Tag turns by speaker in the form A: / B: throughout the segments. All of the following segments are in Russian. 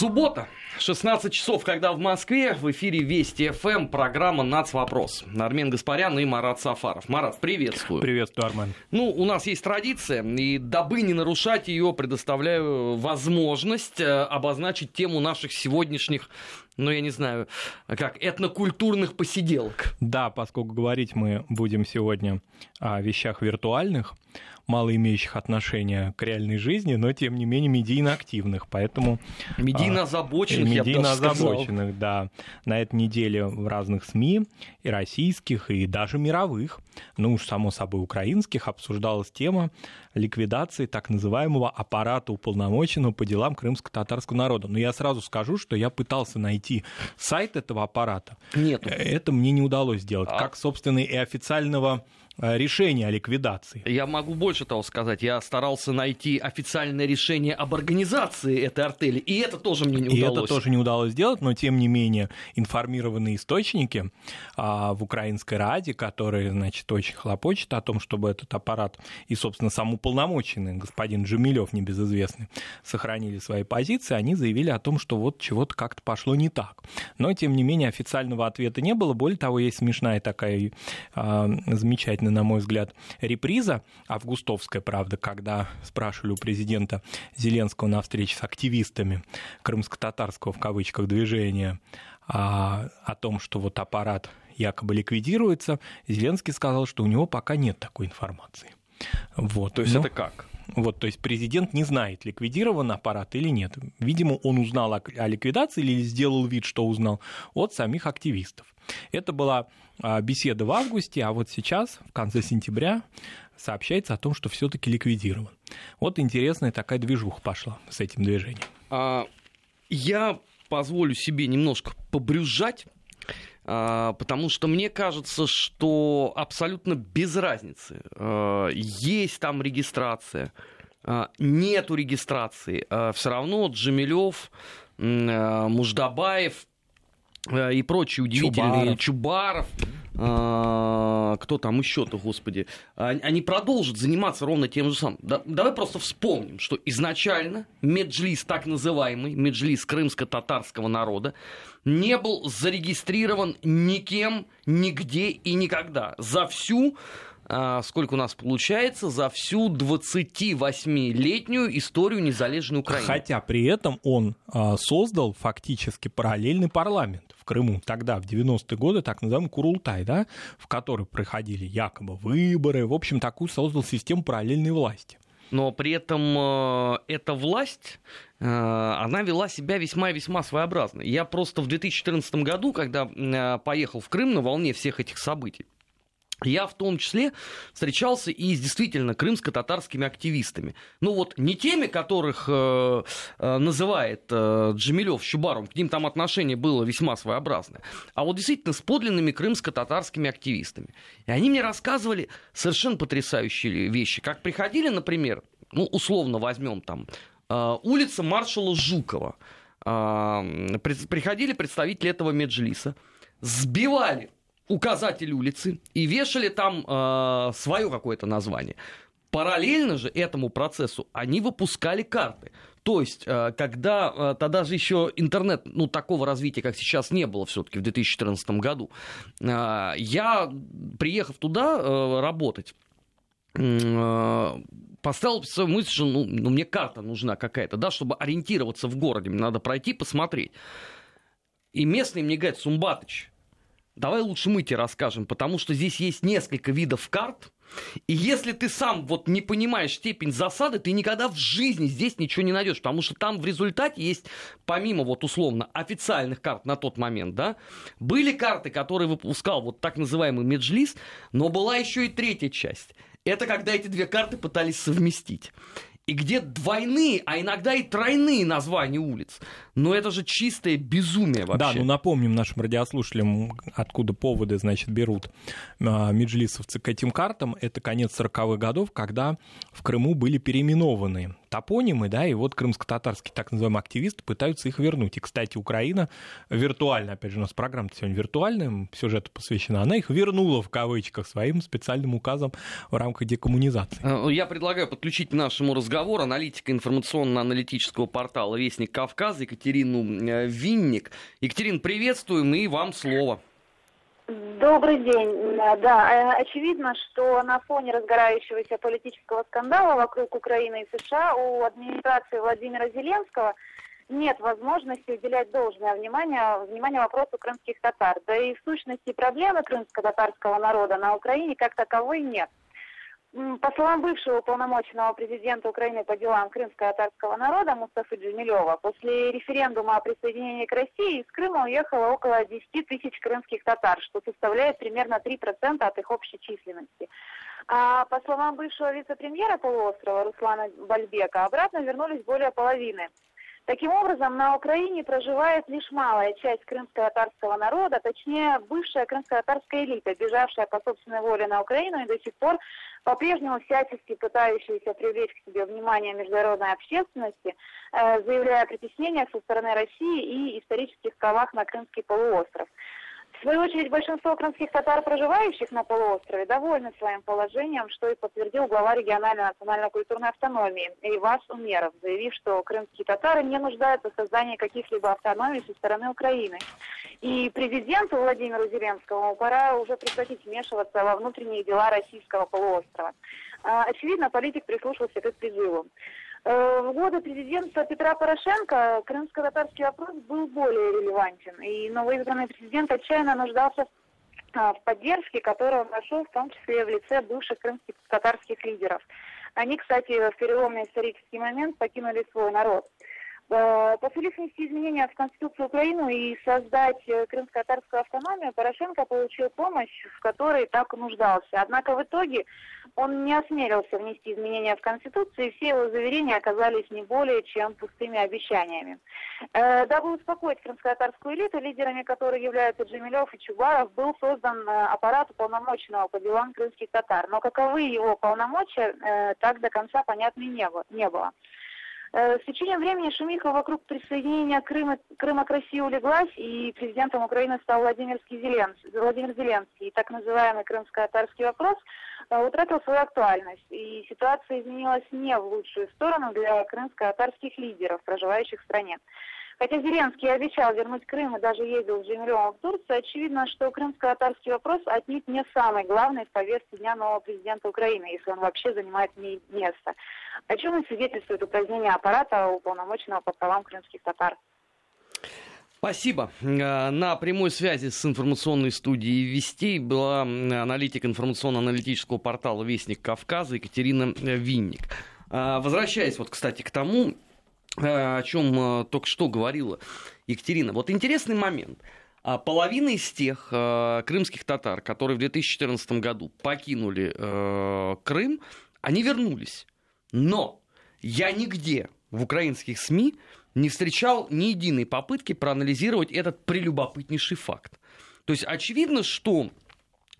A: Суббота, 16 часов, когда в Москве, в эфире Вести ФМ, программа «Нацвопрос». Армен Гаспарян и Марат Сафаров. Марат, приветствую.
B: Приветствую, Армен.
A: Ну, у нас есть традиция, и дабы не нарушать ее, предоставляю возможность э, обозначить тему наших сегодняшних ну, я не знаю, как этнокультурных посиделок.
B: Да, поскольку говорить мы будем сегодня о вещах виртуальных, мало имеющих отношения к реальной жизни, но тем не менее медийно активных, поэтому...
A: Медийно озабоченных,
B: а, Медийно озабоченных, да. На этой неделе в разных СМИ, и российских, и даже мировых, ну уж само собой украинских, обсуждалась тема ликвидации так называемого аппарата уполномоченного по делам крымско-татарского народа. Но я сразу скажу, что я пытался найти сайт этого аппарата.
A: Нет.
B: Это мне не удалось сделать. А... Как, собственно, и официального Э, решение о ликвидации.
A: Я могу больше того сказать. Я старался найти официальное решение об организации этой артели, и это тоже мне не удалось.
B: И это тоже не удалось сделать, но тем не менее информированные источники а, в Украинской Раде, которые, значит, очень хлопочут о том, чтобы этот аппарат и, собственно, сам уполномоченный господин Джамилев, небезызвестный, сохранили свои позиции, они заявили о том, что вот чего-то как-то пошло не так. Но, тем не менее, официального ответа не было. Более того, есть смешная такая а, замечательная на мой взгляд, реприза августовская, правда, когда спрашивали у президента Зеленского на встрече с активистами крымско-татарского в кавычках движения а, о том, что вот аппарат якобы ликвидируется, Зеленский сказал, что у него пока нет такой информации.
A: Вот. То есть Но... это как?
B: Вот, то есть президент не знает, ликвидирован аппарат или нет. Видимо, он узнал о, ликвидации или сделал вид, что узнал от самих активистов. Это была а, беседа в августе, а вот сейчас, в конце сентября, сообщается о том, что все-таки ликвидирован. Вот интересная такая движуха пошла с этим движением. А,
A: я позволю себе немножко побрюзжать, потому что мне кажется, что абсолютно без разницы, а, есть там регистрация, нету регистрации, все равно Джамилев, Муждабаев и прочие удивительные Чубаров, Чубаров. А, кто там еще-то, господи, они продолжат заниматься ровно тем же самым. Да, давай просто вспомним, что изначально Меджлис, так называемый Меджлис крымско-татарского народа, не был зарегистрирован никем, нигде и никогда. За всю а, сколько у нас получается за всю 28-летнюю историю незалежной Украины.
B: Хотя при этом он а, создал фактически параллельный парламент Крыму. Тогда, в 90-е годы, так называемый Курултай, да, в который проходили якобы выборы. В общем, такую создал систему параллельной власти
A: но при этом э, эта власть, э, она вела себя весьма и весьма своеобразно. Я просто в 2014 году, когда э, поехал в Крым на волне всех этих событий, я в том числе встречался и с действительно крымско-татарскими активистами. Ну вот не теми, которых э, э, называет э, Джамилев Щубаром, к ним там отношение было весьма своеобразное, а вот действительно с подлинными крымско-татарскими активистами. И они мне рассказывали совершенно потрясающие вещи. Как приходили, например, ну условно возьмем там э, улица маршала Жукова, э, приходили представители этого меджлиса, сбивали указатель улицы и вешали там э, свое какое-то название. Параллельно же этому процессу они выпускали карты. То есть, э, когда э, тогда же еще интернет, ну, такого развития, как сейчас, не было все-таки в 2014 году, э, я, приехав туда работать, поставил свою мысль, что ну, ну, мне карта нужна какая-то, да, чтобы ориентироваться в городе, мне надо пройти, посмотреть. И местный мне говорит, Сумбатыч, давай лучше мы тебе расскажем, потому что здесь есть несколько видов карт, и если ты сам вот не понимаешь степень засады, ты никогда в жизни здесь ничего не найдешь, потому что там в результате есть, помимо вот условно официальных карт на тот момент, да, были карты, которые выпускал вот так называемый Меджлис, но была еще и третья часть. Это когда эти две карты пытались совместить и где двойные, а иногда и тройные названия улиц. Но это же чистое безумие вообще.
B: Да, ну напомним нашим радиослушателям, откуда поводы, значит, берут а, меджлисовцы к этим картам. Это конец 40-х годов, когда в Крыму были переименованы топонимы, да, и вот крымско-татарские так называемые активисты пытаются их вернуть. И, кстати, Украина виртуально, опять же, у нас программа сегодня виртуальная, сюжету посвящена, она их вернула в кавычках своим специальным указом в рамках декоммунизации.
A: Э, я предлагаю подключить к нашему разговору аналитика информационно-аналитического портала «Вестник Кавказа» Екатерину э, Винник. Екатерин, приветствуем и вам слово.
C: Добрый день. Да, э, очевидно, что на фоне разгорающегося политического скандала вокруг Украины и США у администрации Владимира Зеленского нет возможности уделять должное внимание, внимание вопросу крымских татар. Да и в сущности проблемы крымско-татарского народа на Украине как таковой нет. По словам бывшего уполномоченного президента Украины по делам крымско-татарского народа Мустафы Джемилева, после референдума о присоединении к России из Крыма уехало около 10 тысяч крымских татар, что составляет примерно 3% от их общей численности. А по словам бывшего вице-премьера полуострова Руслана Бальбека, обратно вернулись более половины. Таким образом, на Украине проживает лишь малая часть крымско-татарского народа, точнее, бывшая крымско-татарская элита, бежавшая по собственной воле на Украину и до сих пор по-прежнему всячески пытающаяся привлечь к себе внимание международной общественности, э, заявляя о притеснениях со стороны России и исторических правах на Крымский полуостров. В свою очередь, большинство крымских татар, проживающих на полуострове, довольны своим положением, что и подтвердил глава региональной национально-культурной автономии Ивас Умеров, заявив, что крымские татары не нуждаются в создании каких-либо автономий со стороны Украины. И президенту Владимиру Зеленскому пора уже прекратить вмешиваться во внутренние дела российского полуострова. А, очевидно, политик прислушался к их призыву. Э, в годы президента Петра Порошенко крымско-татарский вопрос был более релевантен, и новоизбранный президент отчаянно нуждался в поддержке, которую он нашел в том числе в лице бывших крымских татарских лидеров. Они, кстати, в переломный исторический момент покинули свой народ. Э, Поселив внести изменения в Конституцию Украины и создать э, крымско-татарскую автономию, Порошенко получил помощь, в которой так нуждался. Однако в итоге он не осмелился внести изменения в Конституцию, и все его заверения оказались не более чем пустыми обещаниями. Э, дабы успокоить крымско-татарскую элиту, лидерами которой являются Джемилев и Чубаров, был создан аппарат уполномоченного по делам крымских татар. Но каковы его полномочия, так до конца понятно не было. Э, с течением времени шумиха вокруг присоединения Крыма, Крыма к России улеглась, и президентом Украины стал Владимир Зеленский. Владимир Зеленский. И так называемый крымско-татарский вопрос э, утратил свою актуальность. И ситуация изменилась не в лучшую сторону для крымско-татарских лидеров, проживающих в стране. Хотя Зеленский обещал вернуть Крым и даже ездил с Джемилевым в Турцию, очевидно, что крымско-татарский вопрос отнюдь не самый главный в повестке дня нового президента Украины, если он вообще занимает место. О чем и свидетельствует упразднение аппарата уполномоченного по правам крымских татар.
A: Спасибо. Э, на прямой связи с информационной студией «Вестей» была аналитик информационно-аналитического портала «Вестник Кавказа» Екатерина Винник. Э, возвращаясь вот, кстати, к тому, Э, о чем э, только что говорила Екатерина. Вот интересный момент. А половина из тех э, крымских татар, которые в 2014 году покинули э, Крым, они вернулись. Но я нигде в украинских СМИ не встречал ни единой попытки проанализировать этот прелюбопытнейший факт. То есть очевидно, что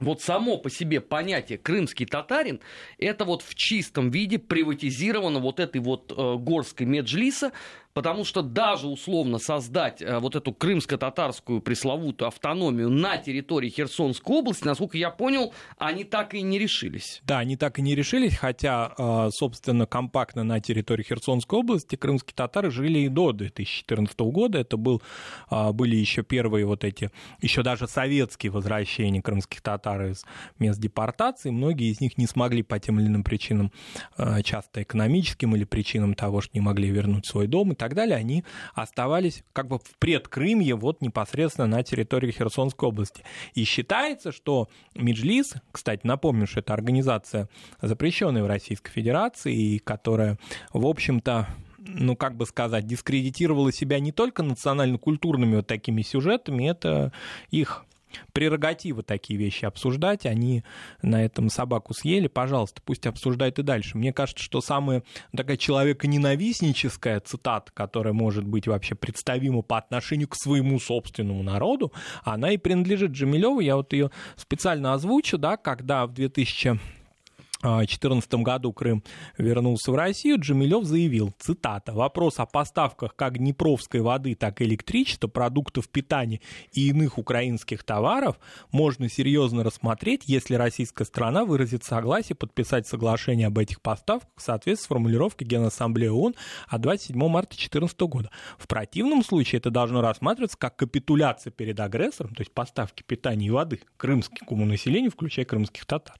A: вот само по себе понятие крымский татарин, это вот в чистом виде приватизировано вот этой вот э, горской меджлиса, потому что даже условно создать э, вот эту крымско-татарскую пресловутую автономию на территории Херсонской области, насколько я понял, они так и не решились.
B: Да, они так и не решились, хотя, э, собственно, компактно на территории Херсонской области крымские татары жили и до 2014 года. Это был, э, были еще первые вот эти, еще даже советские возвращения крымских татар из мест депортации. Многие из них не смогли по тем или иным причинам, часто экономическим или причинам того, что не могли вернуть свой дом и так далее, они оставались как бы в предкрымье, вот непосредственно на территории Херсонской области. И считается, что Меджлис, кстати, напомню, что это организация, запрещенная в Российской Федерации, и которая, в общем-то, ну, как бы сказать, дискредитировала себя не только национально-культурными вот такими сюжетами, это их прерогатива такие вещи обсуждать, они на этом собаку съели, пожалуйста, пусть обсуждают и дальше. Мне кажется, что самая такая человеконенавистническая цитата, которая может быть вообще представима по отношению к своему собственному народу, она и принадлежит Джамилеву. Я вот ее специально озвучу, да, когда в 2000 2014 году Крым вернулся в Россию, Джамилев заявил, цитата, «Вопрос о поставках как днепровской воды, так и электричества, продуктов питания и иных украинских товаров можно серьезно рассмотреть, если российская страна выразит согласие подписать соглашение об этих поставках в соответствии с формулировкой Генассамблеи ООН от 27 марта 2014 года. В противном случае это должно рассматриваться как капитуляция перед агрессором, то есть поставки питания и воды крымскому населению, включая крымских татар,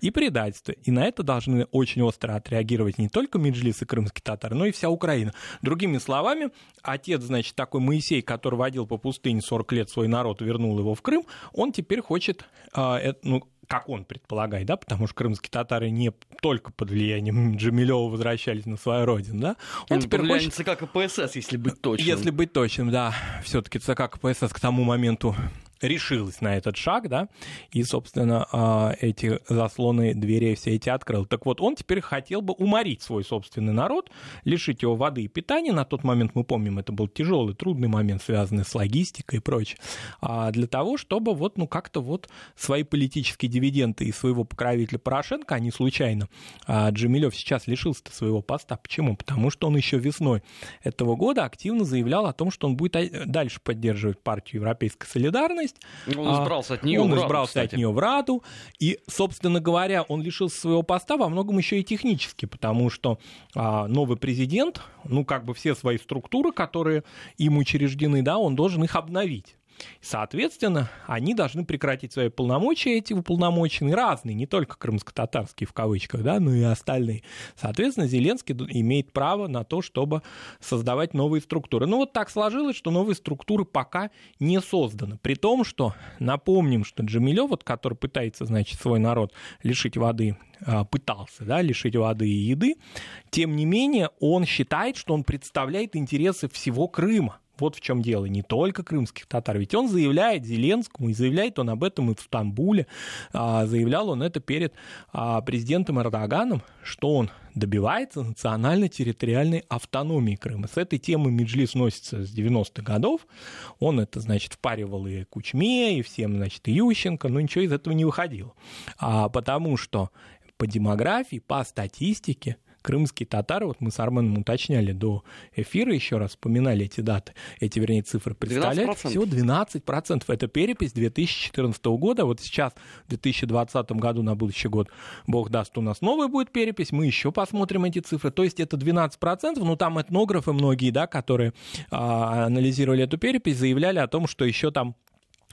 B: и предательство и на это должны очень остро отреагировать не только Меджлис и крымские татары, но и вся Украина. Другими словами, отец, значит, такой Моисей, который водил по пустыне 40 лет свой народ, вернул его в Крым, он теперь хочет, э, ну, как он предполагает, да, потому что крымские татары не только под влиянием Джамилева возвращались на свою родину, да,
A: он, он теперь хочет... ЦК КПСС, если быть точным.
B: Если быть точным, да, все-таки ЦК КПСС к тому моменту решилась на этот шаг, да, и, собственно, а, эти заслоны дверей все эти открыл. Так вот, он теперь хотел бы уморить свой собственный народ, лишить его воды и питания. На тот момент, мы помним, это был тяжелый, трудный момент, связанный с логистикой и прочее. А для того, чтобы вот, ну, как-то вот свои политические дивиденды и своего покровителя Порошенко, они случайно, а Джемилев сейчас лишился своего поста. Почему? Потому что он еще весной этого года активно заявлял о том, что он будет дальше поддерживать партию Европейской солидарности, есть.
A: Он избрался от нее
B: он избрался
A: кстати.
B: от нее в Раду. И, собственно говоря, он лишился своего поста во многом еще и технически, потому что а, новый президент, ну, как бы все свои структуры, которые им учреждены, да, он должен их обновить. Соответственно, они должны прекратить свои полномочия, эти уполномоченные, разные, не только крымско-татарские в кавычках, да, но и остальные. Соответственно, Зеленский имеет право на то, чтобы создавать новые структуры. Ну вот так сложилось, что новые структуры пока не созданы. При том, что напомним, что Джамилев, вот, который пытается, значит, свой народ лишить воды а, пытался да, лишить воды и еды, тем не менее он считает, что он представляет интересы всего Крыма. Вот в чем дело, не только крымских татар. Ведь он заявляет Зеленскому, и заявляет он об этом и в Стамбуле, а, заявлял он это перед а, президентом Эрдоганом, что он добивается национально-территориальной автономии Крыма. С этой темой Меджлис носится с 90-х годов. Он это, значит, впаривал и Кучме, и всем, значит, и Ющенко, но ничего из этого не выходило. А, потому что по демографии, по статистике – крымские татары, вот мы с Арменом уточняли до эфира, еще раз вспоминали эти даты, эти, вернее, цифры представляют, 12%. всего 12%. Это перепись 2014 года, вот сейчас, в 2020 году, на будущий год, бог даст, у нас новая будет перепись, мы еще посмотрим эти цифры, то есть это 12%, ну там этнографы многие, да, которые а, анализировали эту перепись, заявляли о том, что еще там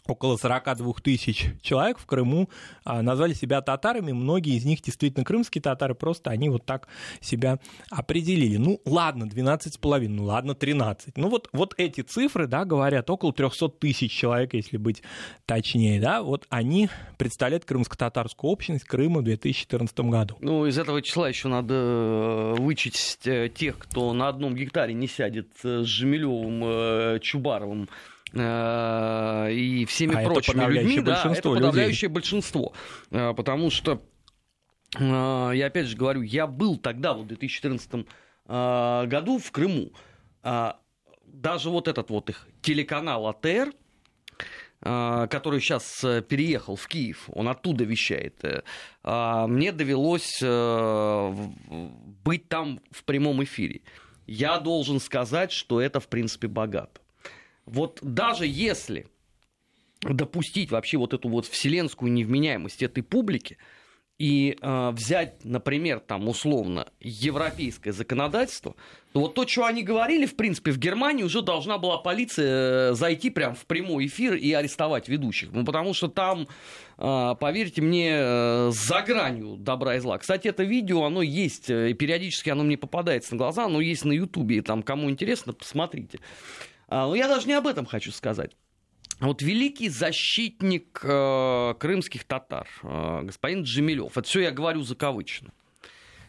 B: около 42 тысяч человек в Крыму а, назвали себя татарами. Многие из них действительно крымские татары, просто они вот так себя определили. Ну, ладно, 12,5, ну, ладно, 13. Ну, вот, вот эти цифры, да, говорят, около 300 тысяч человек, если быть точнее, да, вот они представляют крымско-татарскую общность Крыма в 2014 году.
A: Ну, из этого числа еще надо э, вычесть э, тех, кто на одном гектаре не сядет э, с Жемелевым, Чубаровым, и всеми а прочими людьми, да, это подавляющее людей. большинство. Э, потому что, э, я опять же говорю, я был тогда, в 2014 году в Крыму. Даже вот этот вот их телеканал АТР, который сейчас переехал в Киев, он оттуда вещает, мне довелось быть там в прямом эфире. Я должен сказать, что это, в принципе, богато вот даже если допустить вообще вот эту вот вселенскую невменяемость этой публики и э, взять, например, там условно европейское законодательство, то вот то, что они говорили, в принципе, в Германии уже должна была полиция э, зайти прям в прямой эфир и арестовать ведущих. Ну, потому что там, э, поверьте мне, э, за гранью добра и зла. Кстати, это видео, оно есть, и периодически оно мне попадается на глаза, оно есть на Ютубе, и там, кому интересно, посмотрите. А, но я даже не об этом хочу сказать. Вот великий защитник э, крымских татар, э, господин Джемилев, это все я говорю закавычно.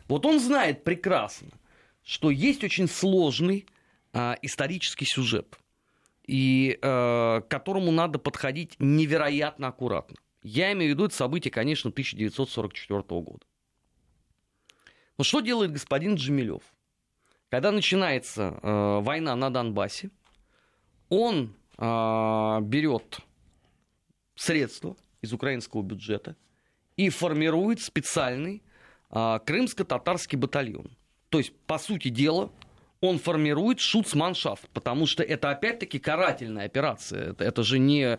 A: Вот он знает прекрасно, что есть очень сложный э, исторический сюжет, и э, к которому надо подходить невероятно аккуратно. Я имею в виду это событие, конечно, 1944 года. Но что делает господин Джемилев? Когда начинается э, война на Донбассе, он э, берет средства из украинского бюджета и формирует специальный а, крымско-татарский батальон. То есть, по сути дела, он формирует шуцманшафт, потому что это опять-таки карательная операция. Это, это же не э,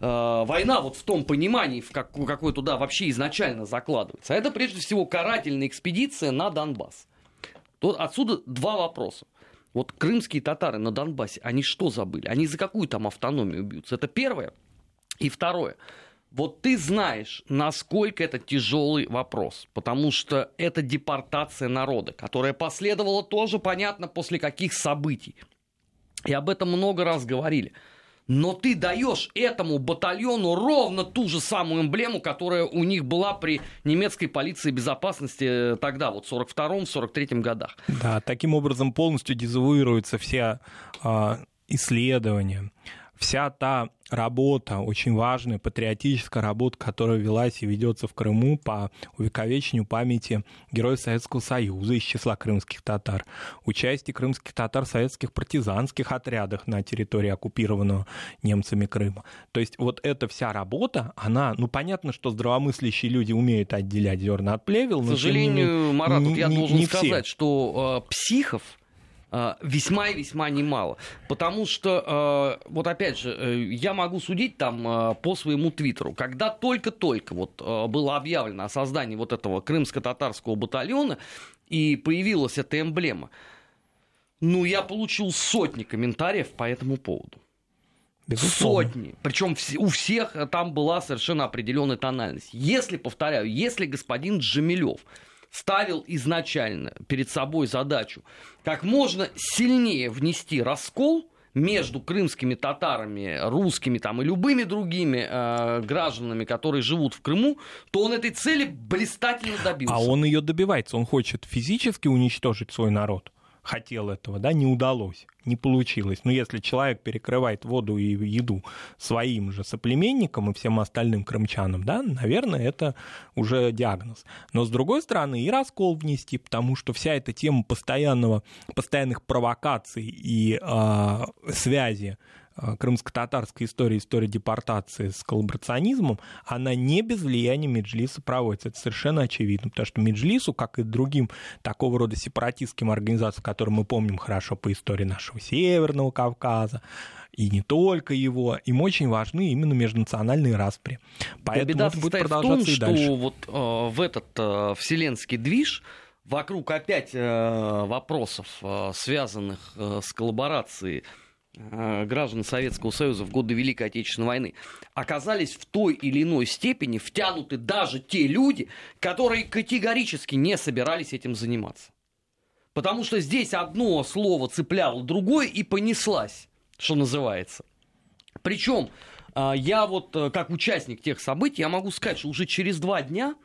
A: война вот в том понимании, в как, какой туда вообще изначально закладывается. А это прежде всего карательная экспедиция на Донбасс. То, отсюда два вопроса. Вот крымские татары на Донбассе, они что забыли? Они за какую там автономию бьются? Это первое. И второе. Вот ты знаешь, насколько это тяжелый вопрос, потому что это депортация народа, которая последовала тоже, понятно, после каких событий. И об этом много раз говорили. Но ты даешь этому батальону ровно ту же самую эмблему, которая у них была при немецкой полиции безопасности тогда, вот в 42-43 годах.
B: Да, таким образом полностью дезавуируются все э, исследования, вся та работа, очень важная патриотическая работа, которая велась и ведется в Крыму по увековечению памяти героев Советского Союза из числа крымских татар, участие крымских татар в советских партизанских отрядах на территории оккупированного немцами Крыма. То есть вот эта вся работа, она, ну понятно, что здравомыслящие люди умеют отделять зерна от плевел,
A: но... К сожалению, не, Марат, не, я не, должен не сказать, все. что э, психов весьма и весьма немало. Потому что, э, вот опять же, э, я могу судить там по своему твиттеру. Когда только-только вот было объявлено о создании вот этого крымско-татарского батальона, и появилась эта эмблема, ну, я получил сотни комментариев по этому поводу. Безусловно. Сотни. Причем у всех там была совершенно определенная тональность. Если, повторяю, если господин Джамилев ставил изначально перед собой задачу как можно сильнее внести раскол между крымскими татарами, русскими там, и любыми другими э, гражданами, которые живут в Крыму, то он этой цели блистательно добился.
B: А он ее добивается. Он хочет физически уничтожить свой народ хотел этого, да, не удалось, не получилось. Но если человек перекрывает воду и еду своим же соплеменникам и всем остальным крымчанам, да, наверное, это уже диагноз. Но с другой стороны, и раскол внести, потому что вся эта тема постоянного, постоянных провокаций и э, связи Э, крымско-татарской истории, история депортации с коллаборационизмом, она не без влияния Меджлиса проводится. Это совершенно очевидно, потому что Меджлису, как и другим такого рода сепаратистским организациям, которые мы помним хорошо по истории нашего Северного Кавказа, и не только его, им очень важны именно межнациональные распри.
A: Поэтому беда это будет продолжаться в том, и дальше. что вот э, в этот э, вселенский движ вокруг опять э, вопросов, э, связанных э, с коллаборацией граждан Советского Союза в годы Великой Отечественной войны, оказались в той или иной степени втянуты даже те люди, которые категорически не собирались этим заниматься. Потому что здесь одно слово цепляло другое и понеслась, что называется. Причем э, я вот э, как участник тех событий, я могу сказать, что уже через два дня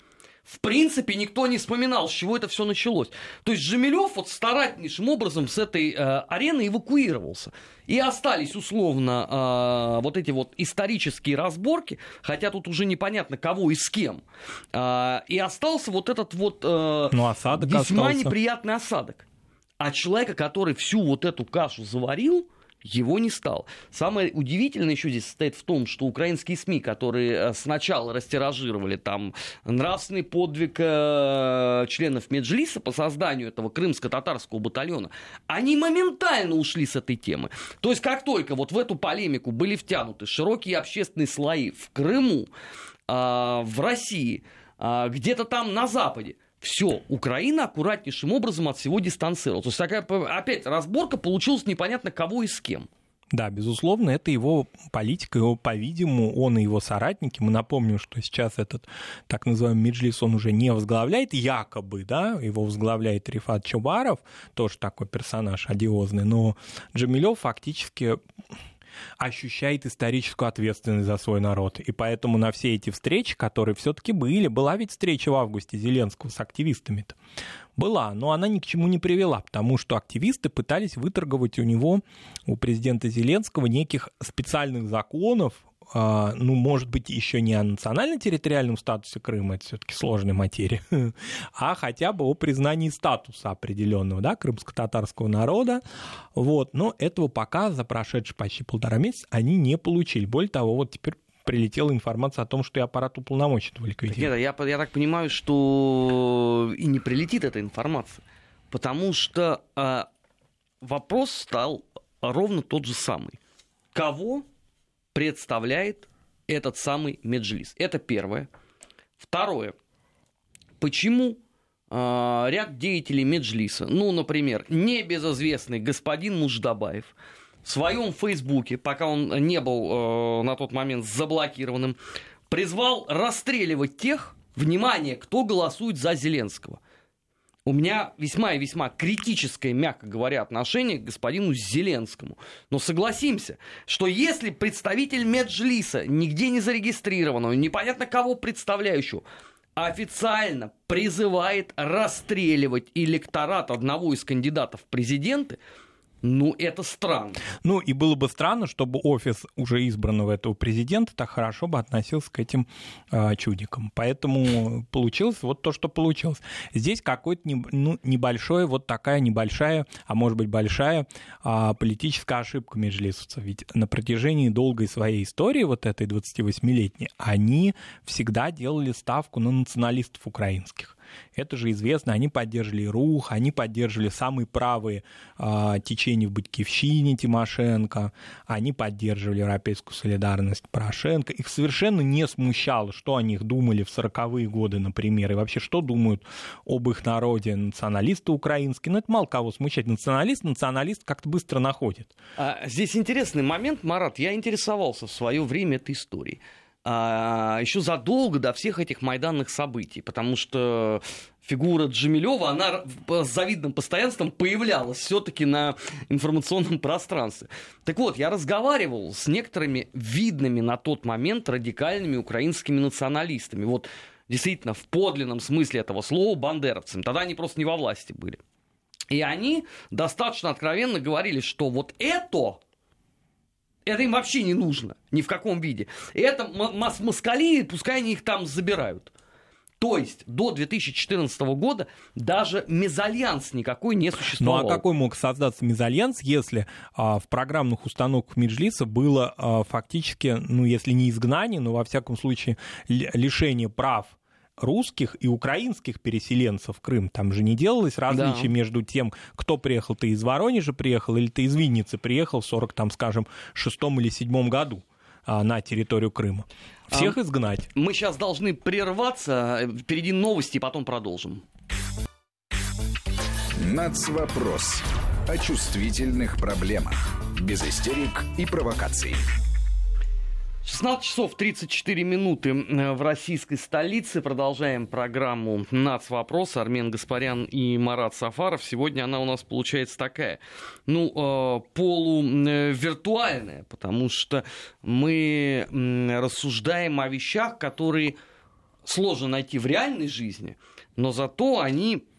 A: в принципе, никто не вспоминал, с чего это все началось. То есть Жемелев вот старательнейшим образом с этой э, арены эвакуировался. И остались условно э, вот эти вот исторические разборки, хотя тут уже непонятно, кого и с кем. Э, и остался вот этот вот э, ну, осадок весьма остался. неприятный осадок. А человека, который всю вот эту кашу заварил, его не стало. Самое удивительное еще здесь состоит в том, что украинские СМИ, которые э, сначала растиражировали там нравственный подвиг э, членов Меджлиса по созданию этого крымско-татарского батальона, они моментально ушли с этой темы. То есть как только вот в эту полемику были втянуты широкие общественные слои в Крыму, э, в России, э, где-то там на Западе, все, Украина аккуратнейшим образом от всего дистанцировалась. То есть такая, опять, разборка получилась непонятно кого и с кем.
B: Да, безусловно, это его политика, его, по-видимому, он и его соратники. Мы напомним, что сейчас этот так называемый Меджлис он уже не возглавляет, якобы, да, его возглавляет Рифат Чубаров, тоже такой персонаж одиозный, но Джамилев фактически ощущает историческую ответственность за свой народ. И поэтому на все эти встречи, которые все-таки были, была ведь встреча в августе Зеленского с активистами-то, была, но она ни к чему не привела, потому что активисты пытались выторговать у него, у президента Зеленского, неких специальных законов, ну, может быть, еще не о национально-территориальном статусе Крыма, это все-таки сложная материя, а хотя бы о признании статуса определенного, да, крымско-татарского народа. Вот, но этого пока за прошедшие почти полтора месяца они не получили. Более того, вот теперь прилетела информация о том, что и аппарат уполномоченного ликвидирован.
A: Нет, я, я так понимаю, что и не прилетит эта информация, потому что э, вопрос стал ровно тот же самый. Кого представляет этот самый Меджлис? Это первое. Второе. Почему э, ряд деятелей Меджлиса, ну, например, небезызвестный господин Муждабаев, в своем Фейсбуке, пока он не был э, на тот момент заблокированным, призвал расстреливать тех, внимание, кто голосует за Зеленского. У меня весьма и весьма критическое, мягко говоря, отношение к господину Зеленскому. Но согласимся, что если представитель Меджлиса, нигде не зарегистрированного, непонятно кого представляющего, официально призывает расстреливать электорат одного из кандидатов в президенты, ну, это странно.
B: Ну, и было бы странно, чтобы офис уже избранного этого президента так хорошо бы относился к этим э, чудикам. Поэтому получилось вот то, что получилось. Здесь какой-то не, ну, небольшой, вот такая небольшая, а может быть большая э, политическая ошибка межлисовцев. Ведь на протяжении долгой своей истории, вот этой 28-летней, они всегда делали ставку на националистов украинских. Это же известно, они поддерживали РУХ, они поддерживали самые правые э, течения в Батькивщине Тимошенко, они поддерживали европейскую солидарность Порошенко. Их совершенно не смущало, что о них думали в 40-е годы, например, и вообще, что думают об их народе националисты украинские. Но ну, это мало кого смущает. Националист, националист как-то быстро находит.
A: А, здесь интересный момент, Марат. Я интересовался в свое время этой историей еще задолго до всех этих майданных событий, потому что фигура Джамилева, она с завидным постоянством появлялась все-таки на информационном пространстве. Так вот, я разговаривал с некоторыми видными на тот момент радикальными украинскими националистами. Вот действительно, в подлинном смысле этого слова, бандеровцами. Тогда они просто не во власти были. И они достаточно откровенно говорили, что вот это это им вообще не нужно, ни в каком виде. Это москали, пускай они их там забирают. То есть до 2014 года даже мезальянс никакой не существовал.
B: Ну а какой мог создаться мезальянс, если а, в программных установках Меджлиса было а, фактически, ну если не изгнание, но во всяком случае лишение прав русских и украинских переселенцев в Крым. Там же не делалось различия да. между тем, кто приехал, ты из Воронежа приехал или ты из Винницы приехал в 40, там, скажем, шестом или седьмом году а, на территорию Крыма. Всех а, изгнать.
A: Мы сейчас должны прерваться. Впереди новости, потом продолжим.
D: Нацвопрос. О чувствительных проблемах. Без истерик и провокаций.
A: 16 часов 34 минуты э, в российской столице. Продолжаем программу «Нац. Армен Гаспарян и Марат Сафаров. Сегодня она у нас получается такая, ну, э, полувиртуальная, потому что мы рассуждаем о вещах, которые сложно найти в реальной жизни, но зато они Э,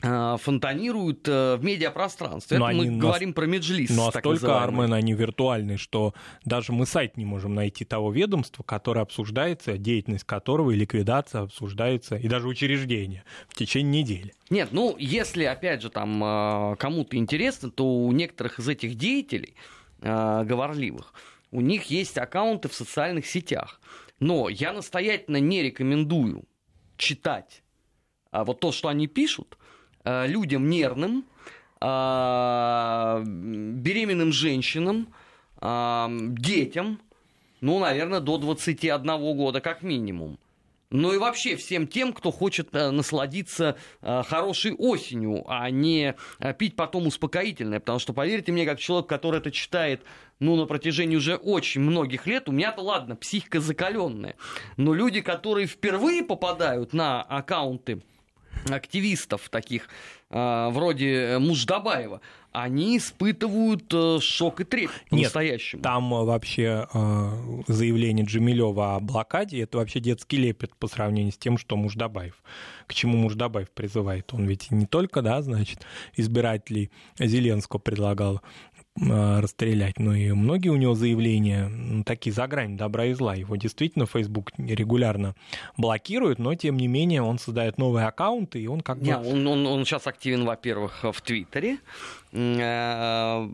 A: фонтанируют э, в медиапространстве. Это мы нас... говорим про Меджлис.
B: Ну а столько, Армен, они виртуальные, что даже мы сайт не можем найти того ведомства, которое обсуждается, деятельность которого и ликвидация обсуждается, и даже учреждение в течение недели.
A: Нет, ну если, опять же, там э, кому-то интересно, то у некоторых из этих деятелей говорливых, у них есть аккаунты в социальных сетях. Но я настоятельно не рекомендую читать а вот то, что они пишут, Э, людям нервным, э, беременным женщинам, э, детям, ну, наверное, до 21 года как минимум. Ну и вообще всем тем, кто хочет насладиться хорошей осенью, а не пить потом успокоительное. Потому что, поверьте мне, как человек, который это читает ну, на протяжении уже очень многих лет, у меня-то, ладно, психика закаленная. Но люди, которые впервые попадают на аккаунты активистов таких, э, вроде Муждабаева, они испытывают э, шок и трепет по-настоящему.
B: Там э, вообще заявление Джамилева о блокаде, это вообще детский лепет по сравнению с тем, что Муждабаев. К чему Муждабаев призывает? Он ведь не только, да, значит, избирателей Зеленского предлагал Э, расстрелять. Но и многие у него заявления ну, такие за грань добра и зла. Его действительно Facebook регулярно блокирует, но тем не менее он создает новые аккаунты, и он как
A: бы... он, он, он сейчас активен, во-первых, в Твиттере, э,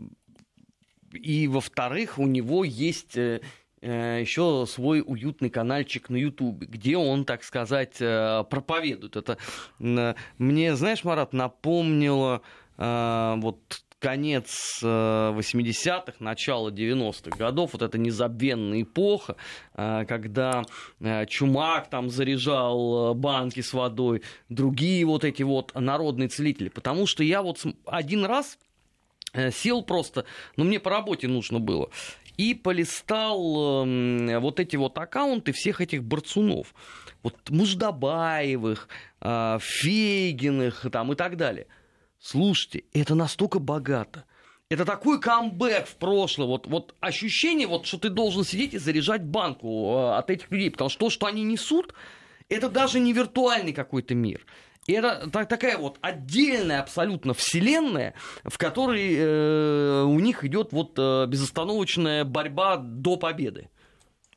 A: и, во-вторых, у него есть э, э, еще свой уютный каналчик на Ютубе, где он, так сказать, проповедует. Это мне, знаешь, Марат, напомнило вот конец 80-х, э, начало 90-х годов, вот эта незабвенная эпоха, э, когда э, Чумак там заряжал банки с водой, другие вот эти вот народные целители. Потому что я вот один раз сел просто, ну мне по работе нужно было, и полистал эм, вот эти вот аккаунты всех этих борцунов. Вот Муждабаевых, Фейгиных там и так далее – Слушайте, это настолько богато. Это такой камбэк в прошлое. Вот, вот ощущение, вот, что ты должен сидеть и заряжать банку э, от этих людей. Потому что то, что они несут, это даже не виртуальный какой-то мир. Это так, такая вот отдельная абсолютно вселенная, в которой э, у них идет вот э, безостановочная борьба до победы.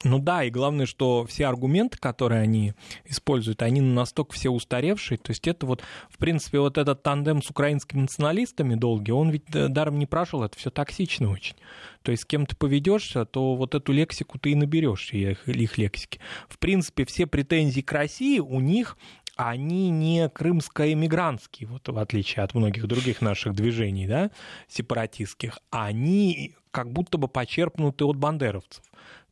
B: Ну да, и главное, что все аргументы, которые они используют, они настолько все устаревшие. То есть это вот, в принципе, вот этот тандем с украинскими националистами долгий, он ведь даром не прошел, это все токсично очень. То есть с кем ты поведешься, то вот эту лексику ты и наберешь, их, их лексики. В принципе, все претензии к России у них они не крымско-эмигрантские, вот в отличие от многих других наших движений, да, сепаратистских, они как будто бы почерпнуты от бандеровцев.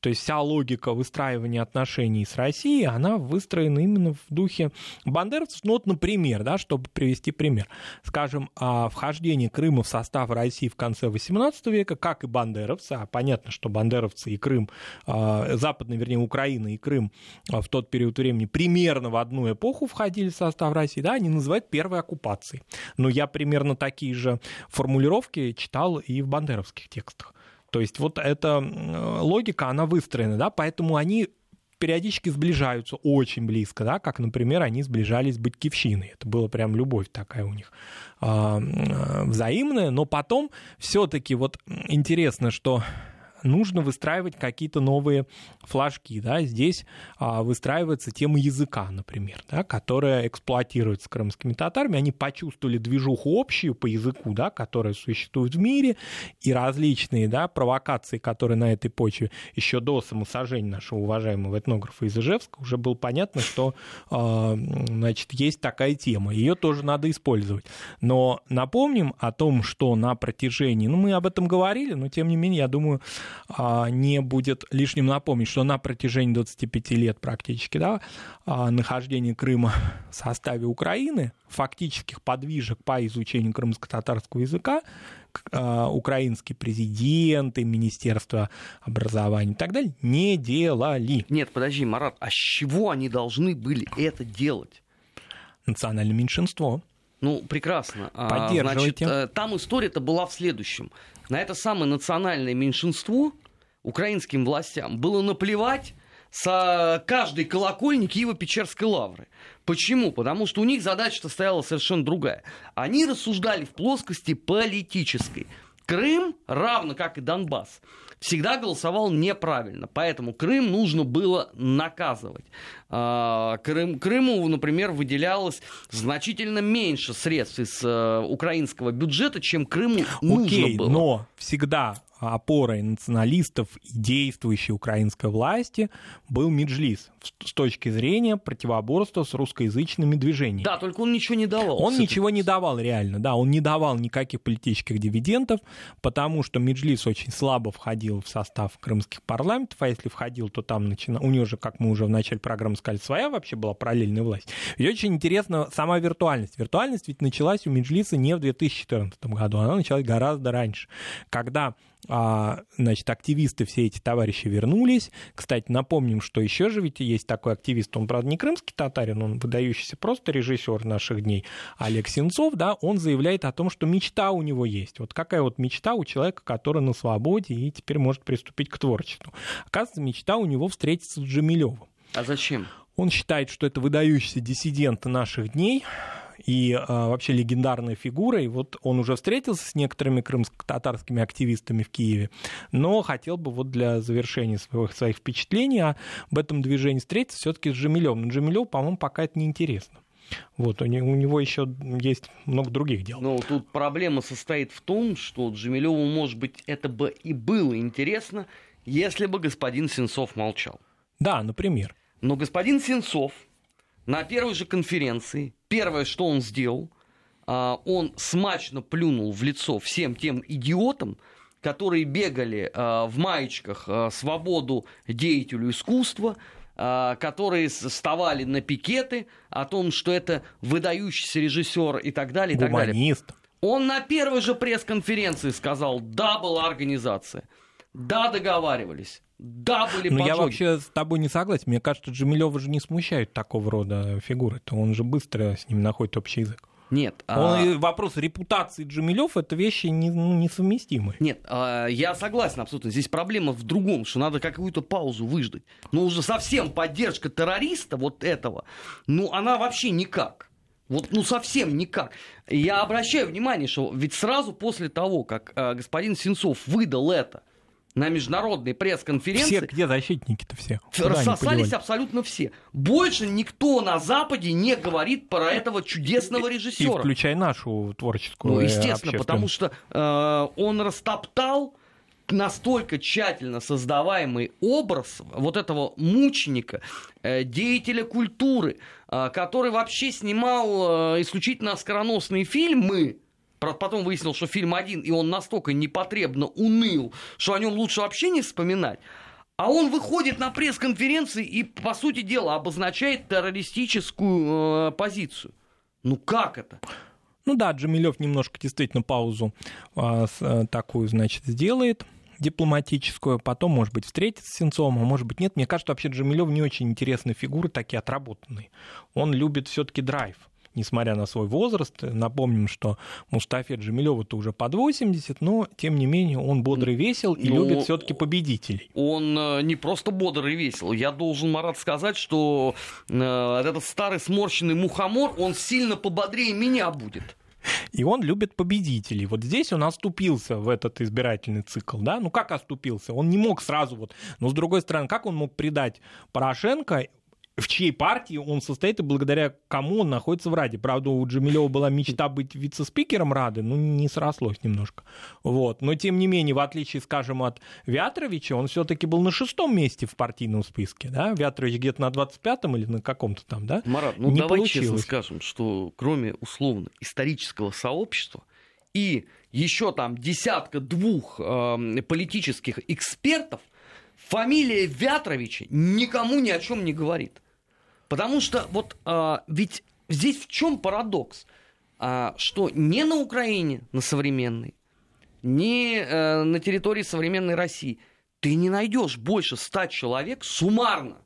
B: То есть вся логика выстраивания отношений с Россией, она выстроена именно в духе бандеровцев. Ну вот, например, да, чтобы привести пример. Скажем, вхождение Крыма в состав России в конце XVIII века, как и бандеровцы, а понятно, что бандеровцы и Крым, а, западная, вернее, Украина и Крым а, в тот период времени примерно в одну эпоху входили в состав России, да, они называют первой оккупацией. Но я примерно такие же формулировки читал и в бандеровских текстах. То есть вот эта логика, она выстроена, да, поэтому они периодически сближаются очень близко, да, как, например, они сближались с Батькивщиной. Это была прям любовь такая у них э, взаимная, но потом все-таки вот интересно, что нужно выстраивать какие-то новые флажки. Да? Здесь а, выстраивается тема языка, например, да, которая эксплуатируется крымскими татарами. Они почувствовали движуху общую по языку, да, которая существует в мире, и различные да, провокации, которые на этой почве еще до самосожжения нашего уважаемого этнографа из Ижевска уже было понятно, что а, значит, есть такая тема. Ее тоже надо использовать. Но напомним о том, что на протяжении, ну мы об этом говорили, но тем не менее, я думаю, не будет лишним напомнить, что на протяжении 25 лет практически да, а, нахождения Крыма в составе Украины, фактических подвижек по изучению крымско-татарского языка, а, украинские президенты, Министерство образования и так далее не делали.
A: Нет, подожди, Марат, а с чего они должны были это делать?
B: Национальное меньшинство.
A: Ну, прекрасно.
B: Поддерживайте.
A: Значит, э, там история-то была в следующем на это самое национальное меньшинство украинским властям было наплевать с каждой колокольни Киево-Печерской лавры. Почему? Потому что у них задача-то стояла совершенно другая. Они рассуждали в плоскости политической. Крым, равно как и Донбасс, всегда голосовал неправильно. Поэтому Крым нужно было наказывать. А, Крым, Крыму, например, выделялось значительно меньше средств из э, украинского бюджета, чем Крыму нужно
B: Окей,
A: было.
B: но всегда опорой националистов и действующей украинской власти был Меджлис с точки зрения противоборства с русскоязычными движениями.
A: Да, только он ничего не давал.
B: Он ничего не давал реально, да, он не давал никаких политических дивидендов, потому что Меджлис очень слабо входил в состав крымских парламентов, а если входил, то там начина... у него же, как мы уже в начале программы сказали, своя вообще была параллельная власть. И очень интересно сама виртуальность. Виртуальность ведь началась у Меджлиса не в 2014 году, она началась гораздо раньше, когда а, значит, активисты, все эти товарищи вернулись. Кстати, напомним, что еще же ведь есть такой активист, он, правда, не крымский татарин, он выдающийся просто режиссер наших дней, Олег Сенцов, да, он заявляет о том, что мечта у него есть. Вот какая вот мечта у человека, который на свободе и теперь может приступить к творчеству. Оказывается, мечта у него встретиться с Джамилевым.
A: А зачем?
B: Он считает, что это выдающийся диссидент наших дней, и а, вообще легендарной фигурой. Вот он уже встретился с некоторыми крымско-татарскими активистами в Киеве, но хотел бы вот для завершения своих, своих впечатлений об этом движении встретиться все-таки с Джамилем. Но Джамилев, по-моему, пока это неинтересно. Вот, у него, у него еще есть много других дел.
A: Но тут проблема состоит в том, что Джемилеву, может быть, это бы и было интересно, если бы господин Сенцов молчал.
B: Да, например.
A: Но господин Сенцов на первой же конференции, первое, что он сделал, а, он смачно плюнул в лицо всем тем идиотам, которые бегали а, в маечках а, «Свободу деятелю искусства», которые вставали на пикеты о том, что это выдающийся режиссер и так далее. И. Так далее. Он на первой же пресс-конференции сказал, да, была организация, да, договаривались, да, были
B: Но
A: поджоги.
B: я вообще с тобой не согласен. Мне кажется, Джамилева же не смущают такого рода фигуры. То он же быстро с ним находит общий язык.
A: Нет.
B: Он, а... Вопрос репутации Джамилев это вещи не, ну, несовместимые.
A: Нет, а, я согласен абсолютно. Здесь проблема в другом, что надо какую-то паузу выждать. Но уже совсем поддержка террориста вот этого, ну она вообще никак. Вот, ну, совсем никак. Я обращаю внимание, что ведь сразу после того, как э, господин Сенцов выдал это, на международной пресс-конференции...
B: Все где защитники-то все?
A: рассосались абсолютно все. Больше никто на Западе не говорит про этого чудесного режиссера.
B: И включая нашу творческую
A: Ну, естественно, потому что э, он растоптал настолько тщательно создаваемый образ вот этого мученика, э, деятеля культуры, э, который вообще снимал э, исключительно оскароносные фильмы, потом выяснил, что фильм один, и он настолько непотребно уныл, что о нем лучше вообще не вспоминать. А он выходит на пресс-конференции и, по сути дела, обозначает террористическую э, позицию. Ну как это?
B: Ну да, Джамилев немножко действительно паузу э, с, такую, значит, сделает дипломатическую, потом, может быть, встретится с Сенцовым, а может быть, нет. Мне кажется, вообще Джамилев не очень интересные фигуры, такие отработанные. Он любит все-таки драйв несмотря на свой возраст. Напомним, что Мустафе Джамилеву-то уже под 80, но, тем не менее, он бодрый весел и ну, любит все таки победителей.
A: Он э, не просто бодрый весел. Я должен, Марат, сказать, что э, этот старый сморщенный мухомор, он сильно пободрее меня будет.
B: И он любит победителей. Вот здесь он оступился в этот избирательный цикл, да? Ну как оступился? Он не мог сразу вот... Но с другой стороны, как он мог предать Порошенко в чьей партии он состоит и благодаря кому он находится в Раде. Правда, у Джамилева была мечта быть вице-спикером Рады, ну, не срослось немножко. Вот. Но, тем не менее, в отличие, скажем, от Вятровича, он все-таки был на шестом месте в партийном списке. Да? Вятрович где-то на 25-м или на каком-то там, да?
A: Марат, ну не давай получилось. честно скажем, что кроме, условно, исторического сообщества и еще там десятка-двух э, политических экспертов, фамилия Вятровича никому ни о чем не говорит. Потому что вот а, ведь здесь в чем парадокс? А, что не на Украине, на современной, не а, на территории современной России ты не найдешь больше ста человек суммарно,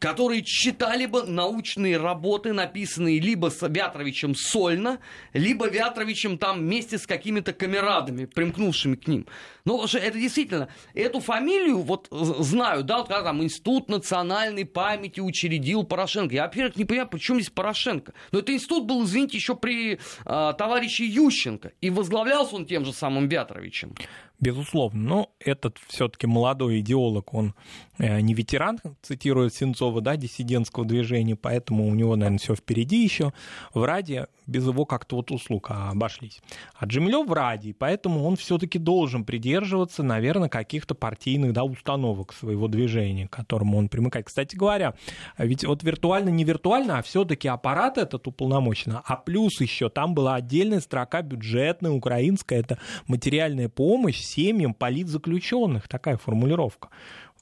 A: которые читали бы научные работы, написанные либо с Вятровичем сольно, либо Вятровичем там вместе с какими-то камерадами, примкнувшими к ним. Ну, это действительно, эту фамилию вот знаю, да, вот когда там Институт национальной памяти учредил Порошенко. Я, во-первых, не понимаю, почему здесь Порошенко. Но этот институт был, извините, еще при э, товарище Ющенко. И возглавлялся он тем же самым Вятровичем
B: безусловно. Но этот все-таки молодой идеолог, он э, не ветеран, цитирует Сенцова, да, диссидентского движения, поэтому у него, наверное, все впереди еще. В Раде без его как-то вот услуг обошлись. А Джемилев в Раде, поэтому он все-таки должен придерживаться, наверное, каких-то партийных да, установок своего движения, к которому он примыкает. Кстати говоря, ведь вот виртуально, не виртуально, а все-таки аппарат этот уполномочен, а плюс еще там была отдельная строка бюджетная, украинская, это материальная помощь семьям политзаключенных, такая формулировка.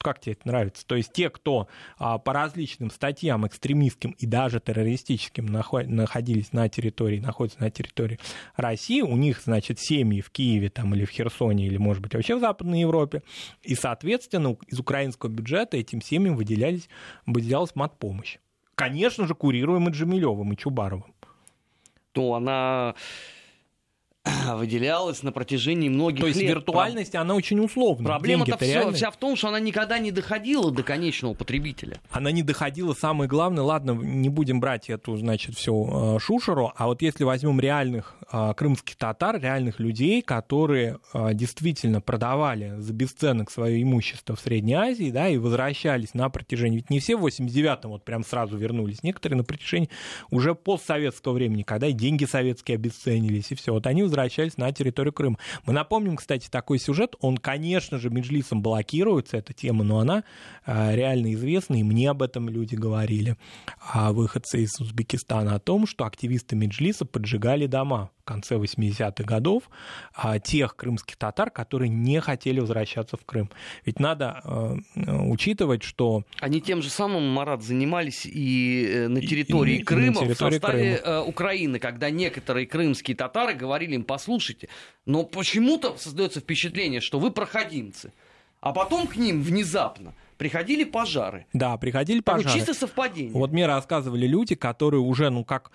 B: Как тебе это нравится? То есть те, кто а, по различным статьям экстремистским и даже террористическим находились на территории, находятся на территории России, у них, значит, семьи в Киеве там, или в Херсоне, или, может быть, вообще в Западной Европе, и, соответственно, из украинского бюджета этим семьям выделялись, выделялась матпомощь. Конечно же, курируемый Джамилевым и Чубаровым.
A: То она выделялась на протяжении многих
B: То есть
A: лет.
B: виртуальность, она очень условна.
A: Проблема-то
B: Деньги-то
A: вся, в том, что она никогда не доходила до конечного потребителя.
B: Она не доходила, самое главное, ладно, не будем брать эту, значит, всю э, шушеру, а вот если возьмем реальных э, крымских татар, реальных людей, которые э, действительно продавали за бесценок свое имущество в Средней Азии, да, и возвращались на протяжении, ведь не все в 89-м вот прям сразу вернулись, некоторые на протяжении уже постсоветского времени, когда и деньги советские обесценились, и все, вот они возвращались на территорию Крыма. Мы напомним, кстати, такой сюжет, он, конечно же, Меджлисом блокируется, эта тема, но она э, реально известна, и мне об этом люди говорили, а выходцы из Узбекистана, о том, что активисты Меджлиса поджигали дома конце 80-х годов а, тех крымских татар, которые не хотели возвращаться в Крым. Ведь надо э, учитывать, что
A: Они тем же самым, Марат, занимались и э, на территории
B: и на
A: Крыма,
B: территории
A: в составе
B: Крыма.
A: э, Украины, когда некоторые крымские татары говорили им, послушайте, но почему-то создается впечатление, что вы проходимцы. А потом к ним внезапно приходили пожары.
B: да, приходили
A: Такое
B: пожары.
A: чисто совпадение.
B: Вот мне рассказывали люди, которые уже, ну как,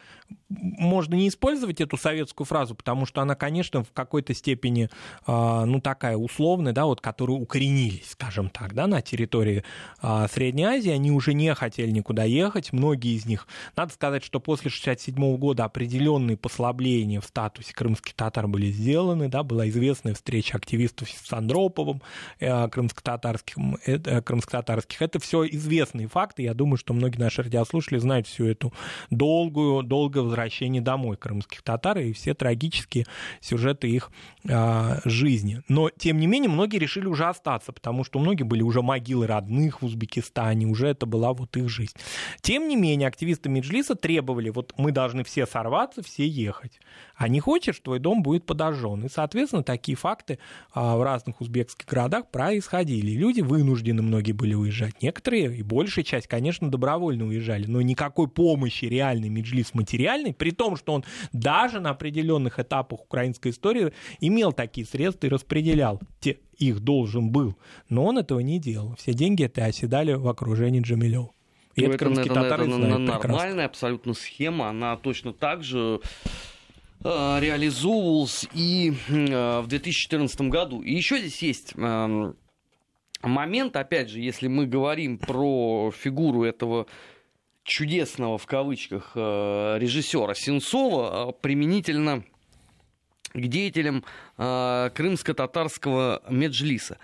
B: можно не использовать эту советскую фразу, потому что она, конечно, в какой-то степени, а, ну такая условная, да, вот, которые укоренились, скажем так, да, на территории а, Средней Азии, они уже не хотели никуда ехать, многие из них. Надо сказать, что после 67 года определенные послабления в статусе крымских татар были сделаны, да, была известная встреча активистов с Андроповым, э, крымско-татарским, э, э, крымско-татарских. Это все известные факты. Я думаю, что многие наши радиослушатели знают всю эту долгую, долгое возвращение домой крымских татар и все трагические сюжеты их а, жизни. Но, тем не менее, многие решили уже остаться, потому что у многих были уже могилы родных в Узбекистане, уже это была вот их жизнь. Тем не менее, активисты Меджлиса требовали, вот мы должны все сорваться, все ехать. А не хочешь, твой дом будет подожжен. И, соответственно, такие факты а, в разных узбекских городах происходили. Люди вынуждены многие были уезжать. Некоторые, и большая часть, конечно, добровольно уезжали. Но никакой помощи реальной Меджлис материальной, при том, что он даже на определенных этапах украинской истории имел такие средства и распределял. Те, их должен был. Но он этого не делал. Все деньги это оседали в окружении Джамилева. И
A: Ну,
B: это
A: это-
B: татары
A: это
B: знают прекрасно.
A: нормальная абсолютно схема, она точно так же э, реализовывалась и э, в 2014 году. И еще здесь есть эм, момент, опять же, если мы говорим про фигуру этого чудесного в кавычках э, режиссера Сенцова э, применительно к деятелям э, крымско-татарского меджлиса.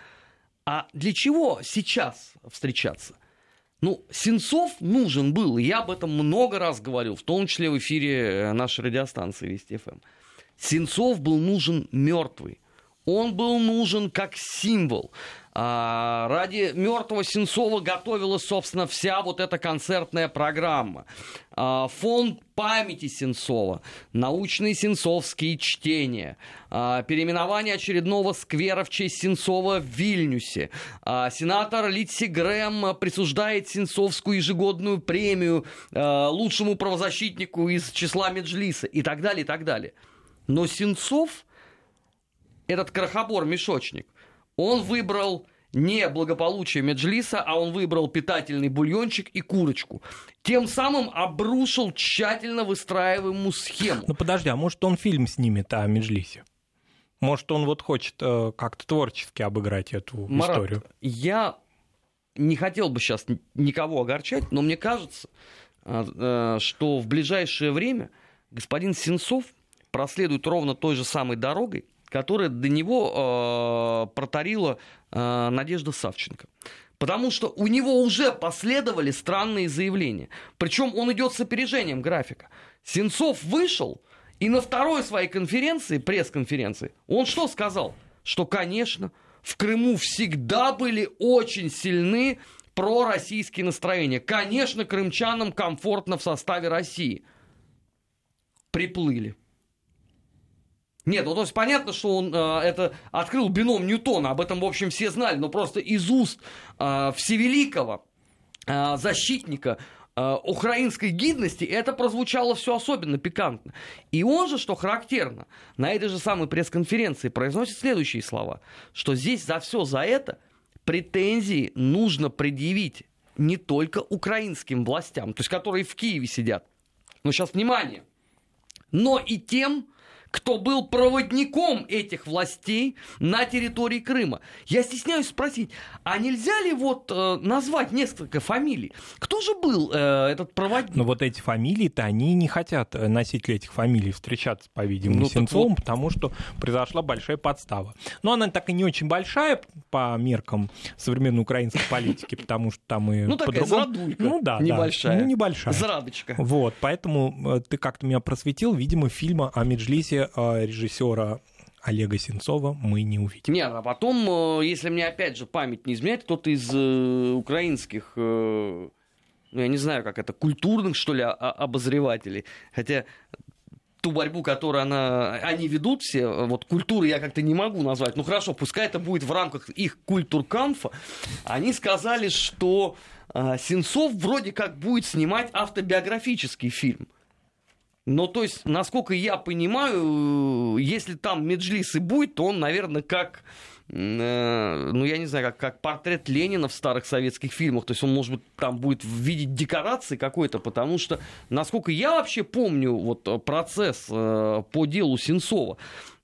A: А для чего сейчас встречаться? Ну, Сенцов нужен был, я об этом много раз говорил, в том числе в эфире нашей радиостанции Вести ФМ. Сенцов был нужен мертвый. Он был нужен как символ. А, ради мертвого Сенцова готовилась, собственно, вся вот эта концертная программа. А, фонд памяти Сенцова, научные сенцовские чтения, а, переименование очередного сквера в честь Сенцова в Вильнюсе. А, сенатор Литси Грэм присуждает Сенцовскую ежегодную премию а, лучшему правозащитнику из числа Меджлиса и так далее, и так далее. Но Сенцов, этот крохобор-мешочник, он выбрал не благополучие Меджлиса, а он выбрал питательный бульончик и курочку. Тем самым обрушил тщательно выстраиваемую схему.
B: Ну подожди, а может он фильм снимет о Меджлисе? Может он вот хочет э, как-то творчески обыграть эту
A: Марат,
B: историю?
A: я не хотел бы сейчас никого огорчать, но мне кажется, э, э, что в ближайшее время господин Сенцов проследует ровно той же самой дорогой, которая до него э, протарила э, Надежда Савченко. Потому что у него уже последовали странные заявления. Причем он идет с опережением графика. Сенцов вышел, и на второй своей конференции, пресс-конференции, он что сказал? Что, конечно, в Крыму всегда были очень сильны пророссийские настроения. Конечно, крымчанам комфортно в составе России. Приплыли. Нет, ну то есть понятно, что он э, это открыл бином Ньютона, об этом, в общем, все знали, но просто из уст э, всевеликого э, защитника э, украинской гидности это прозвучало все особенно пикантно. И он же, что характерно, на этой же самой пресс-конференции произносит следующие слова, что здесь за все за это претензии нужно предъявить не только украинским властям, то есть которые в Киеве сидят, но сейчас внимание, но и тем, кто был проводником этих властей на территории Крыма. Я стесняюсь спросить, а нельзя ли вот э, назвать несколько фамилий? Кто же был э, этот проводник?
B: Но вот эти фамилии-то, они не хотят э, носители этих фамилий встречаться, по-видимому, ну, с Сенцовым, вот... потому что произошла большая подстава. Но она так и не очень большая по меркам современной украинской политики, потому что там и
A: ну, по-другому... Ну да, небольшая. Да,
B: ну, небольшая.
A: Зарадочка.
B: Вот, поэтому э, ты как-то меня просветил, видимо, фильма о Меджлисе э, режиссера Олега Сенцова мы не увидим.
A: Нет, а потом, если мне опять же память не изменяет, кто-то из украинских ну, я не знаю, как это, культурных, что ли, обозревателей. Хотя ту борьбу, которую она, они ведут все, вот культуры я как-то не могу назвать. Ну хорошо, пускай это будет в рамках их культуркамфа. Они сказали, что э, Сенцов вроде как будет снимать автобиографический фильм. Но то есть, насколько я понимаю, если там Меджлис и будет, то он, наверное, как Э, ну, я не знаю, как, как портрет Ленина в старых советских фильмах. То есть он, может быть, там будет видеть декорации какой-то, потому что, насколько я вообще помню вот э, процесс э, по делу Сенцова,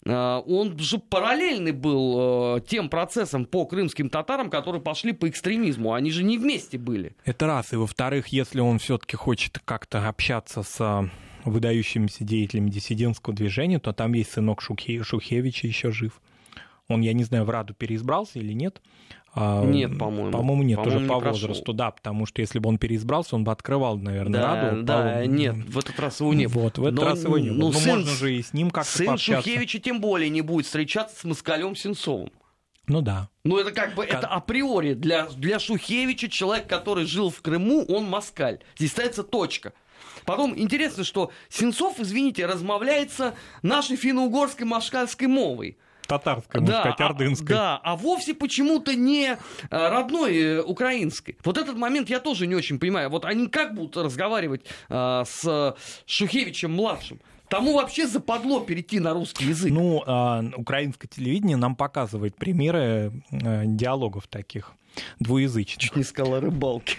A: он же параллельный был тем процессом по крымским татарам, которые пошли по экстремизму. Они же не вместе были.
B: Это раз. И во-вторых, если он все-таки хочет как-то общаться с выдающимися деятелями диссидентского движения, то там есть сынок Шухевича еще жив. Он, я не знаю, в Раду переизбрался или нет.
A: А, нет, по-моему.
B: По-моему, нет, по-моему, тоже по возрасту, прошел. да, потому что если бы он переизбрался, он бы открывал, наверное,
A: да,
B: Раду.
A: Да, по... нет, в этот раз его не
B: было. Вот, в этот Но, раз его не было. Ну, Но сын, можно же и с ним как-то
A: сын
B: пообщаться.
A: Шухевича тем более не будет встречаться с Москалем Сенцовым.
B: Ну да.
A: Ну это как бы, как... это априори. Для, для Шухевича человек, который жил в Крыму, он москаль. Здесь ставится точка. Потом интересно, что Сенцов, извините, размовляется нашей финно-угорской машкальской мовой
B: татарской, можно да, сказать, а, ордынской.
A: А, да, а вовсе почему-то не э, родной э, украинской. Вот этот момент я тоже не очень понимаю. Вот они как будут разговаривать а, с Шухевичем-младшим? Тому вообще западло перейти на русский язык.
B: Ну, а, украинское телевидение нам показывает примеры а, диалогов таких двуязычных.
A: Чуть не сказала рыбалки.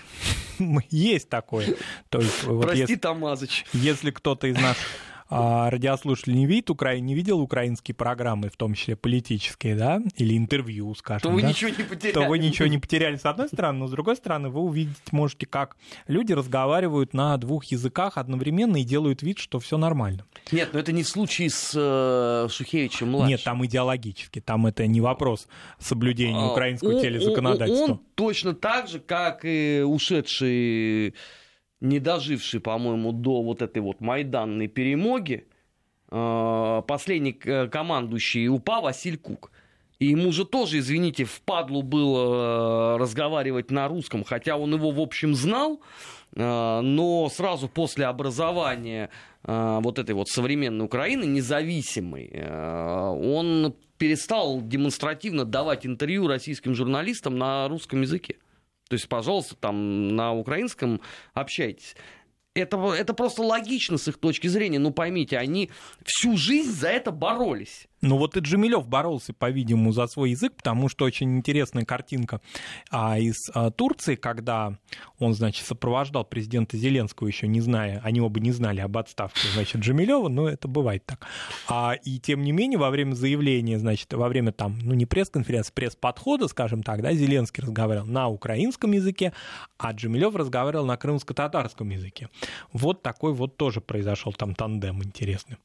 B: Есть такое.
A: То есть, вот Прости, если, Тамазыч.
B: Если кто-то из нас а радиослушатель не видит Укра... не видел украинские программы, в том числе политические, да, или интервью, скажем,
A: то
B: да,
A: вы ничего не потеряли.
B: То вы ничего не потеряли, с одной стороны, но с другой стороны, вы увидеть можете, как люди разговаривают на двух языках одновременно и делают вид, что все нормально.
A: Нет, но это не случай с э, Шухевичем младшим.
B: Нет, там идеологически, там это не вопрос соблюдения а, украинского телезаконодательства.
A: Он точно так же, как и ушедший не доживший, по-моему, до вот этой вот майданной перемоги, э, последний командующий УПА Василь Кук. И ему же тоже, извините, впадлу было э, разговаривать на русском, хотя он его, в общем, знал, э, но сразу после образования вот этой вот современной Украины, независимой, он перестал демонстративно давать интервью российским журналистам на русском языке. То есть, пожалуйста, там на украинском общайтесь. Это, это просто логично с их точки зрения. Ну, поймите, они всю жизнь за это боролись.
B: Ну вот и Джемилев боролся, по-видимому, за свой язык, потому что очень интересная картинка а, из а, Турции, когда он, значит, сопровождал президента Зеленского, еще не зная, они оба не знали об отставке, значит, Джемилева, но это бывает так. А, и тем не менее, во время заявления, значит, во время там, ну не пресс-конференции, пресс-подхода, скажем так, да, Зеленский разговаривал на украинском языке, а Джемилев разговаривал на крымско-татарском языке. Вот такой вот тоже произошел там тандем интересный.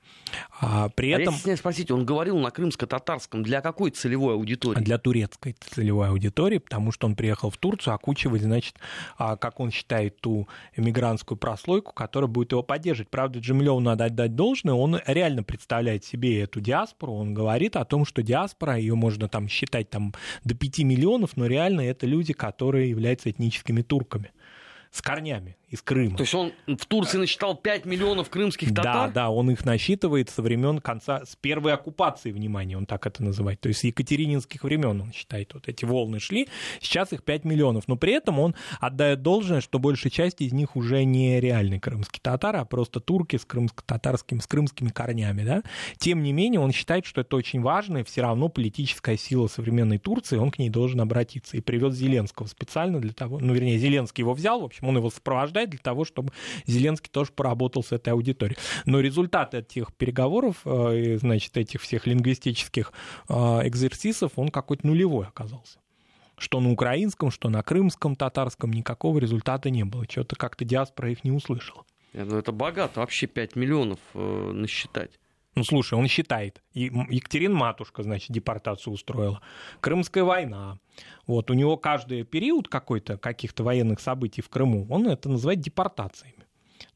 B: А, при а этом...
A: Спросить, он говорил говорил на крымско-татарском. Для какой целевой аудитории?
B: Для турецкой целевой аудитории, потому что он приехал в Турцию окучивать, значит, а, как он считает, ту эмигрантскую прослойку, которая будет его поддерживать. Правда, Джемлеву надо отдать должное, он реально представляет себе эту диаспору, он говорит о том, что диаспора, ее можно там считать там до 5 миллионов, но реально это люди, которые являются этническими турками с корнями из Крыма.
A: То есть он в Турции насчитал 5 миллионов крымских татар?
B: Да, да, он их насчитывает со времен конца, с первой оккупации, внимания, он так это называет. То есть с екатерининских времен он считает, вот эти волны шли, сейчас их 5 миллионов. Но при этом он отдает должное, что большая часть из них уже не реальные крымские татары, а просто турки с крымско-татарским, с крымскими корнями. Да? Тем не менее, он считает, что это очень важная все равно политическая сила современной Турции, он к ней должен обратиться. И привез Зеленского специально для того, ну, вернее, Зеленский его взял, в общем, общем, он его сопровождает для того, чтобы Зеленский тоже поработал с этой аудиторией. Но результат этих переговоров, э, значит, этих всех лингвистических э, экзерсисов, он какой-то нулевой оказался что на украинском, что на крымском, татарском никакого результата не было. Что-то как-то диаспора их не услышала.
A: Ну, это богато, вообще 5 миллионов э, насчитать.
B: Ну, слушай, он считает. И Екатерина Матушка, значит, депортацию устроила. Крымская война. Вот, у него каждый период какой-то, каких-то военных событий в Крыму, он это называет депортациями.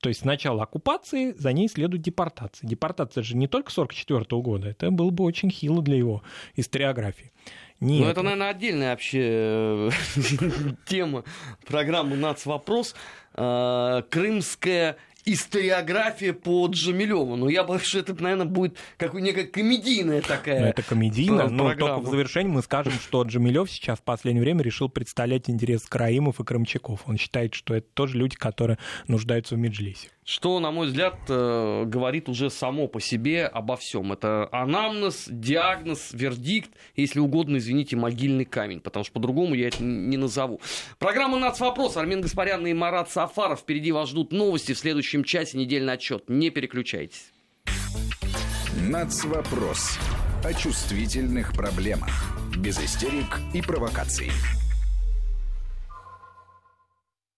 B: То есть сначала оккупации, за ней следует депортация. Депортация же не только 1944 года, это было бы очень хило для его историографии.
A: Нет. Ну, это, наверное, отдельная вообще э, тема программы «Нацвопрос». Э, крымская историография по Джамилеву. Но я боюсь, что это, наверное, будет как некая комедийная такая
B: ну, Это комедийно, но только в завершении мы скажем, что Джамилев сейчас в последнее время решил представлять интерес Караимов и крымчаков. Он считает, что это тоже люди, которые нуждаются в Меджлисе
A: что, на мой взгляд, э, говорит уже само по себе обо всем. Это анамнез, диагноз, вердикт, если угодно, извините, могильный камень, потому что по-другому я это не назову. Программа «Нацвопрос». Армен Гаспарян и Марат Сафаров. Впереди вас ждут новости в следующем часе, недельный отчет. Не переключайтесь.
D: «Нацвопрос» о чувствительных проблемах. Без истерик и провокаций.